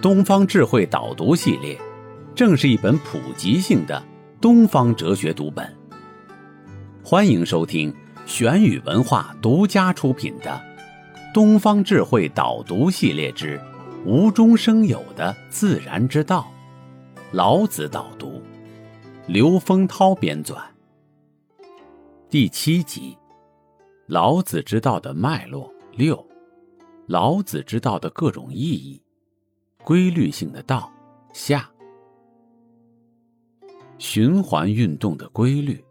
东方智慧导读系列，正是一本普及性的东方哲学读本。欢迎收听。玄宇文化独家出品的《东方智慧导读系列之无中生有的自然之道》，老子导读，刘丰涛编纂。第七集：老子之道的脉络六，老子之道的各种意义，规律性的道下，循环运动的规律。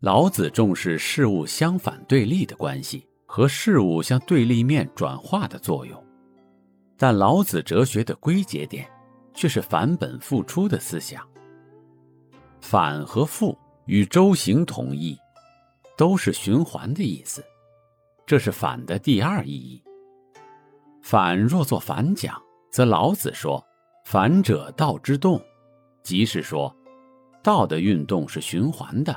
老子重视事物相反对立的关系和事物向对立面转化的作用，但老子哲学的归结点却是返本复出的思想。反和复与周行同义，都是循环的意思，这是反的第二意义。反若作反讲，则老子说：“反者道之动”，即是说，道的运动是循环的。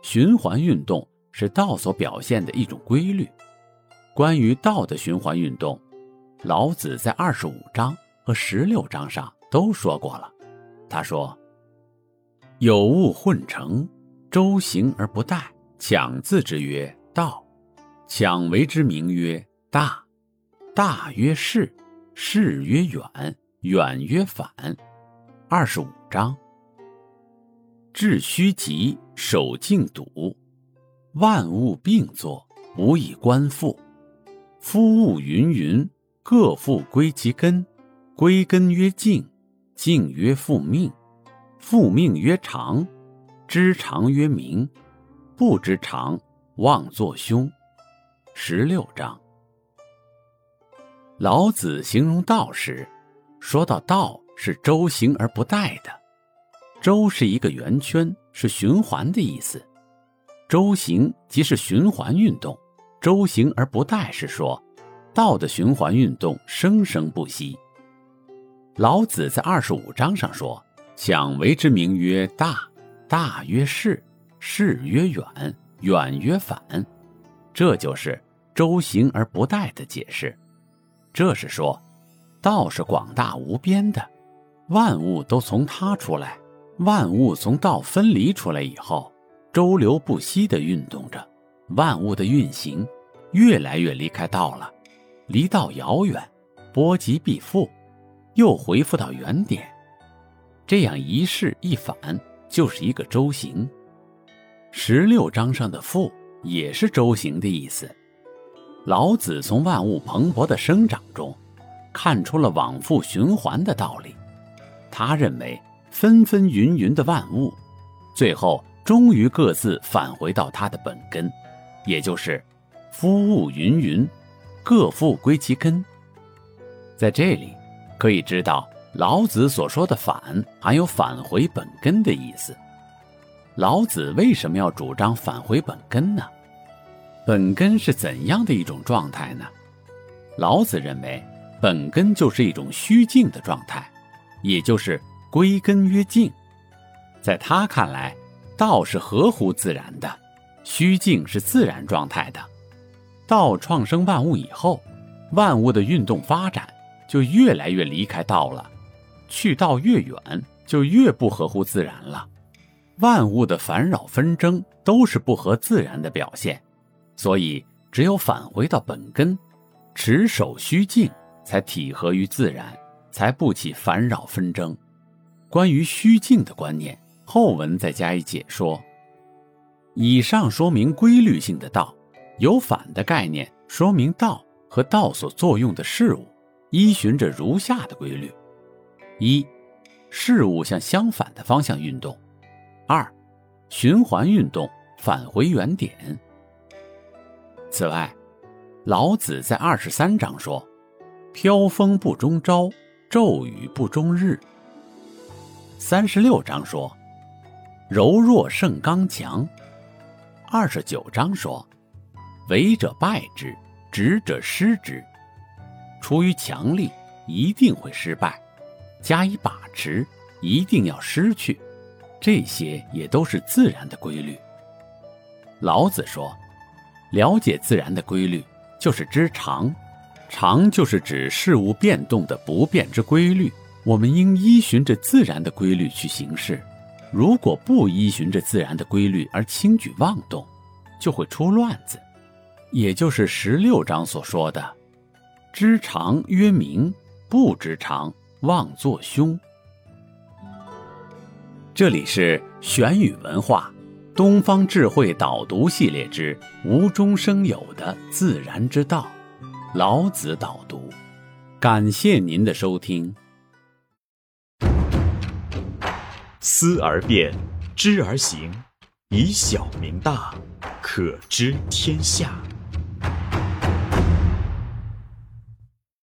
循环运动是道所表现的一种规律。关于道的循环运动，老子在二十五章和十六章上都说过了。他说：“有物混成，周行而不殆，强字之曰道，强为之名曰大。大曰是，事曰远，远曰反。”二十五章。致虚极，守静笃，万物并作，无以观复。夫物芸芸，各复归其根。归根曰静，静曰复命，复命曰长，知常曰明，不知常，妄作凶。十六章。老子形容道时，说到道是周行而不殆的。周是一个圆圈，是循环的意思。周行即是循环运动，周行而不殆是说，道的循环运动生生不息。老子在二十五章上说：“想为之名曰大，大曰势，势曰远，远曰反。”这就是周行而不殆的解释。这是说，道是广大无边的，万物都从它出来。万物从道分离出来以后，周流不息的运动着，万物的运行越来越离开道了，离道遥远，波及必复，又回复到原点，这样一世一反，就是一个周行。十六章上的复也是周行的意思。老子从万物蓬勃的生长中，看出了往复循环的道理，他认为。纷纷云云的万物，最后终于各自返回到它的本根，也就是“夫物云云，各复归其根”。在这里，可以知道老子所说的“返”含有返回本根的意思。老子为什么要主张返回本根呢？本根是怎样的一种状态呢？老子认为，本根就是一种虚静的状态，也就是。归根曰静，在他看来，道是合乎自然的，虚静是自然状态的。道创生万物以后，万物的运动发展就越来越离开道了，去道越远，就越不合乎自然了。万物的烦扰纷争都是不合自然的表现，所以只有返回到本根，持守虚静，才体合于自然，才不起烦扰纷争。关于虚静的观念，后文再加以解说。以上说明规律性的道，有反的概念，说明道和道所作用的事物，依循着如下的规律：一、事物向相反的方向运动；二、循环运动返回原点。此外，老子在二十三章说：“飘风不终朝，骤雨不终日。三十六章说，柔弱胜刚强。二十九章说，为者败之，执者失之。出于强力，一定会失败；加以把持，一定要失去。这些也都是自然的规律。老子说，了解自然的规律，就是知常。常就是指事物变动的不变之规律。我们应依循着自然的规律去行事。如果不依循着自然的规律而轻举妄动，就会出乱子。也就是十六章所说的。知常曰明，不知常妄作凶。这里是玄宇文化东方智慧导读系列之无中生有的自然之道，老子导读。感谢您的收听。思而变，知而行，以小明大，可知天下。